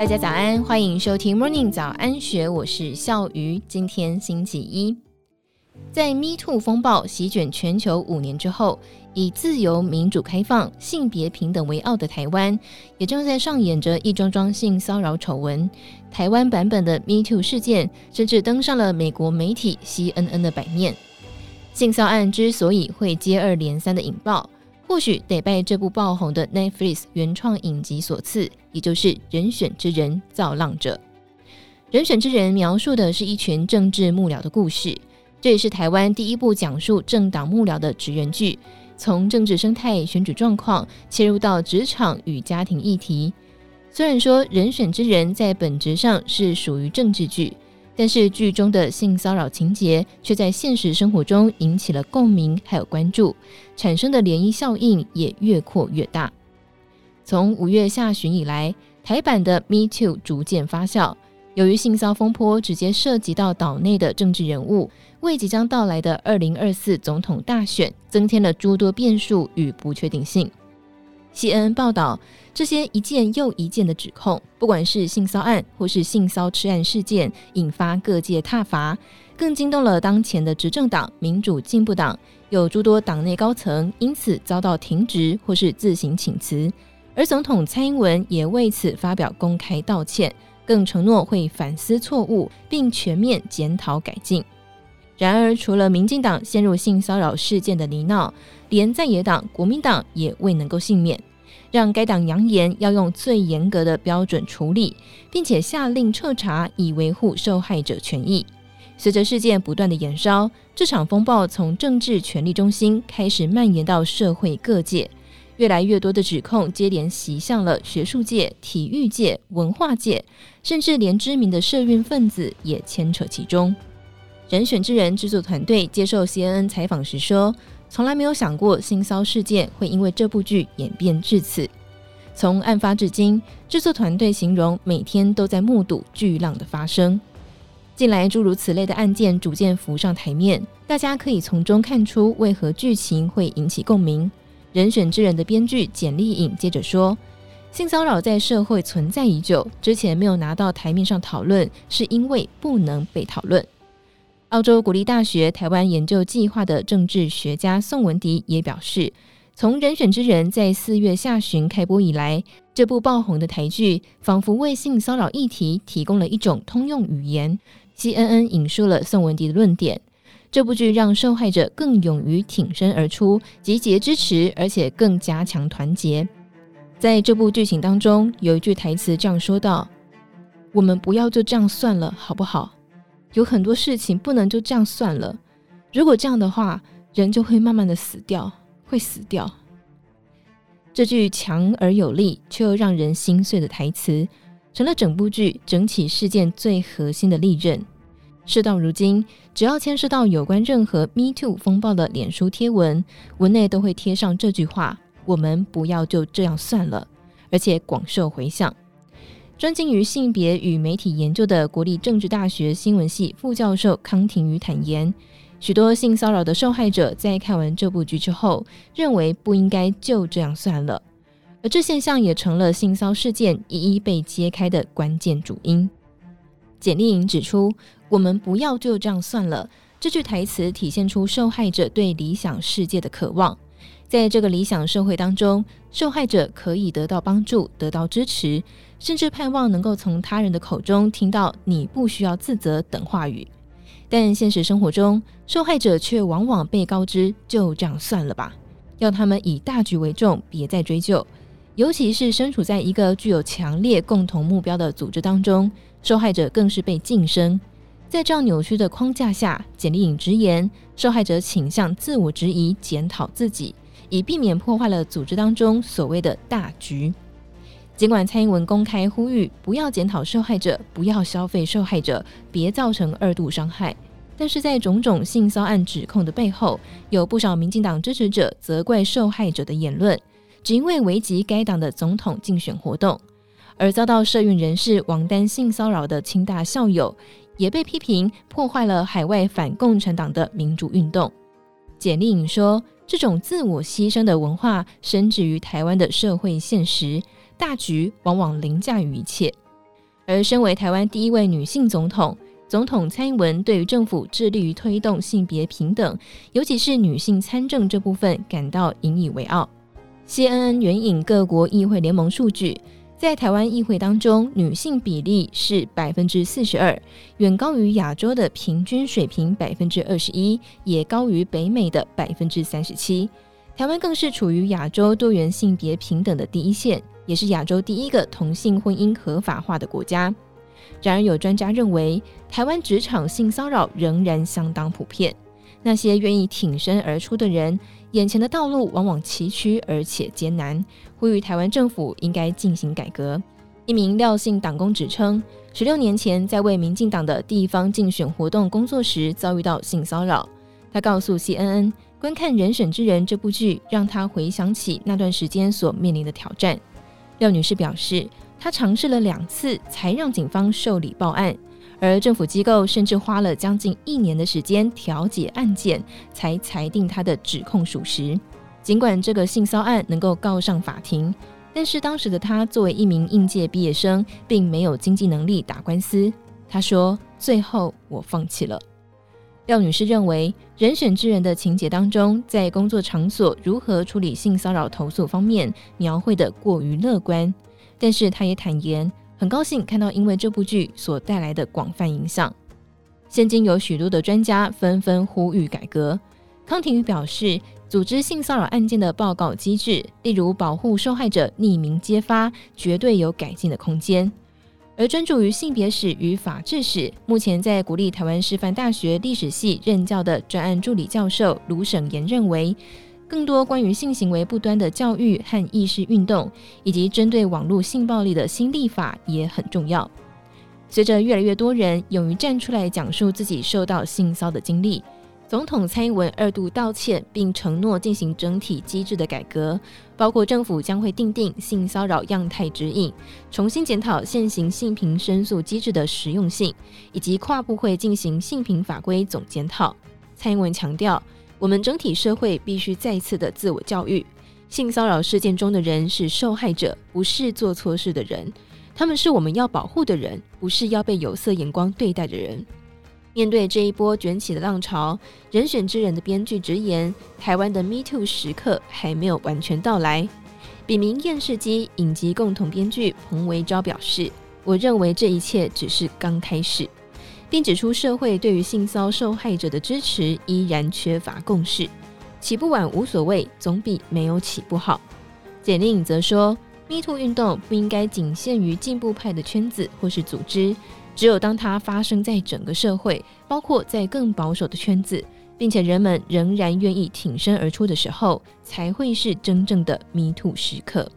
大家早安，欢迎收听 Morning 早安学，我是笑鱼。今天星期一，在 Me Too 风暴席卷全球五年之后，以自由、民主、开放、性别平等为傲的台湾，也正在上演着一桩桩性骚扰丑闻。台湾版本的 Me Too 事件，甚至登上了美国媒体 CNN 的版面。性骚案之所以会接二连三的引爆，或许得拜这部爆红的 Netflix 原创影集所赐，也就是《人选之人造浪者》。《人选之人》描述的是一群政治幕僚的故事，这也是台湾第一部讲述政党幕僚的职人剧。从政治生态、选举状况切入到职场与家庭议题。虽然说《人选之人》在本质上是属于政治剧。但是剧中的性骚扰情节却在现实生活中引起了共鸣，还有关注，产生的涟漪效应也越扩越大。从五月下旬以来，台版的 Me Too 逐渐发酵，由于性骚风波直接涉及到岛内的政治人物，为即将到来的二零二四总统大选增添了诸多变数与不确定性。CNN 报道，这些一件又一件的指控，不管是性骚案或是性骚吃案事件，引发各界挞伐，更惊动了当前的执政党民主进步党，有诸多党内高层因此遭到停职或是自行请辞，而总统蔡英文也为此发表公开道歉，更承诺会反思错误，并全面检讨改进。然而，除了民进党陷入性骚扰事件的泥淖，连在野党国民党也未能够幸免，让该党扬言要用最严格的标准处理，并且下令彻查，以维护受害者权益。随着事件不断的延烧，这场风暴从政治权力中心开始蔓延到社会各界，越来越多的指控接连袭向了学术界、体育界、文化界，甚至连知名的社运分子也牵扯其中。人选之人制作团队接受 CNN 采访时说：“从来没有想过性骚事件会因为这部剧演变至此。从案发至今，制作团队形容每天都在目睹巨浪的发生。近来诸如此类的案件逐渐浮上台面，大家可以从中看出为何剧情会引起共鸣。人选之人的编剧简丽颖接着说：性骚扰在社会存在已久，之前没有拿到台面上讨论，是因为不能被讨论。”澳洲国立大学台湾研究计划的政治学家宋文迪也表示，从《人选之人》在四月下旬开播以来，这部爆红的台剧仿佛为性骚扰议题提供了一种通用语言。CNN 引述了宋文迪的论点：这部剧让受害者更勇于挺身而出，集结支持，而且更加强团结。在这部剧情当中，有一句台词这样说道：“我们不要就这样算了，好不好？”有很多事情不能就这样算了，如果这样的话，人就会慢慢的死掉，会死掉。这句强而有力却又让人心碎的台词，成了整部剧整起事件最核心的利刃。事到如今，只要牵涉到有关任何 Me Too 风暴的脸书贴文，文内都会贴上这句话：“我们不要就这样算了”，而且广受回响。专精于性别与媒体研究的国立政治大学新闻系副教授康庭瑜坦言，许多性骚扰的受害者在看完这部剧之后，认为不应该就这样算了，而这现象也成了性骚事件一一被揭开的关键主因。简莉颖指出：“我们不要就这样算了。”这句台词体现出受害者对理想世界的渴望。在这个理想社会当中，受害者可以得到帮助、得到支持，甚至盼望能够从他人的口中听到“你不需要自责”等话语。但现实生活中，受害者却往往被告知“就这样算了吧”，要他们以大局为重，别再追究。尤其是身处在一个具有强烈共同目标的组织当中，受害者更是被晋升。在这样扭曲的框架下，简莉颖直言，受害者倾向自我质疑、检讨自己。以避免破坏了组织当中所谓的大局。尽管蔡英文公开呼吁不要检讨受害者，不要消费受害者，别造成二度伤害，但是在种种性骚案指控的背后，有不少民进党支持者责怪受害者的言论，只因为危及该党的总统竞选活动，而遭到社运人士王丹性骚扰的清大校友，也被批评破坏了海外反共产党的民主运动。简莉颖说。这种自我牺牲的文化深植于台湾的社会现实，大局往往凌驾于一切。而身为台湾第一位女性总统，总统蔡英文对于政府致力于推动性别平等，尤其是女性参政这部分，感到引以为傲。CNN 援引各国议会联盟数据，在台湾议会当中，女性比例是百分之四十二，远高于亚洲的平均水平百分之二十一，也高于北美的百分之三十七。台湾更是处于亚洲多元性别平等的第一线，也是亚洲第一个同性婚姻合法化的国家。然而，有专家认为，台湾职场性骚扰仍然相当普遍。那些愿意挺身而出的人，眼前的道路往往崎岖而且艰难。呼吁台湾政府应该进行改革。一名廖姓党工指称，十六年前在为民进党的地方竞选活动工作时，遭遇到性骚扰。他告诉 CNN，观看《人选之人》这部剧，让他回想起那段时间所面临的挑战。廖女士表示，她尝试了两次才让警方受理报案，而政府机构甚至花了将近一年的时间调解案件，才裁定他的指控属实。尽管这个性骚案能够告上法庭，但是当时的他作为一名应届毕业生，并没有经济能力打官司。他说：“最后我放弃了。”廖女士认为，《人选之人》的情节当中，在工作场所如何处理性骚扰投诉方面，描绘得过于乐观。但是，她也坦言，很高兴看到因为这部剧所带来的广泛影响。现今有许多的专家纷纷呼吁改革。康廷宇表示，组织性骚扰案件的报告机制，例如保护受害者匿名揭发，绝对有改进的空间。而专注于性别史与法治史，目前在国立台湾师范大学历史系任教的专案助理教授卢省言认为，更多关于性行为不端的教育和意识运动，以及针对网络性暴力的新立法也很重要。随着越来越多人勇于站出来讲述自己受到性骚的经历。总统蔡英文二度道歉，并承诺进行整体机制的改革，包括政府将会订定性骚扰样态指引，重新检讨现行性平申诉机制的实用性，以及跨部会进行性平法规总检讨。蔡英文强调，我们整体社会必须再次的自我教育，性骚扰事件中的人是受害者，不是做错事的人，他们是我们要保护的人，不是要被有色眼光对待的人。面对这一波卷起的浪潮，人选之人的编剧直言，台湾的 Me Too 时刻还没有完全到来。笔名厌世姬影集共同编剧彭维昭表示：“我认为这一切只是刚开始，并指出社会对于性骚受害者的支持依然缺乏共识。起步晚无所谓，总比没有起步好。”简令则说：“Me Too 运动不应该仅限于进步派的圈子或是组织。”只有当它发生在整个社会，包括在更保守的圈子，并且人们仍然愿意挺身而出的时候，才会是真正的 Me Too 时刻。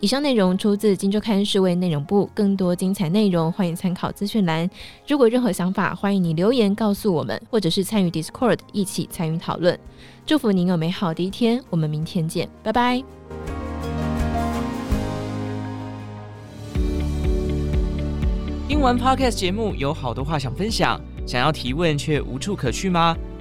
以上内容出自《金周刊》数位内容部，更多精彩内容欢迎参考资讯栏。如果任何想法，欢迎你留言告诉我们，或者是参与 Discord 一起参与讨论。祝福您有美好的一天，我们明天见，拜拜。听完 Podcast 节目，有好多话想分享，想要提问却无处可去吗？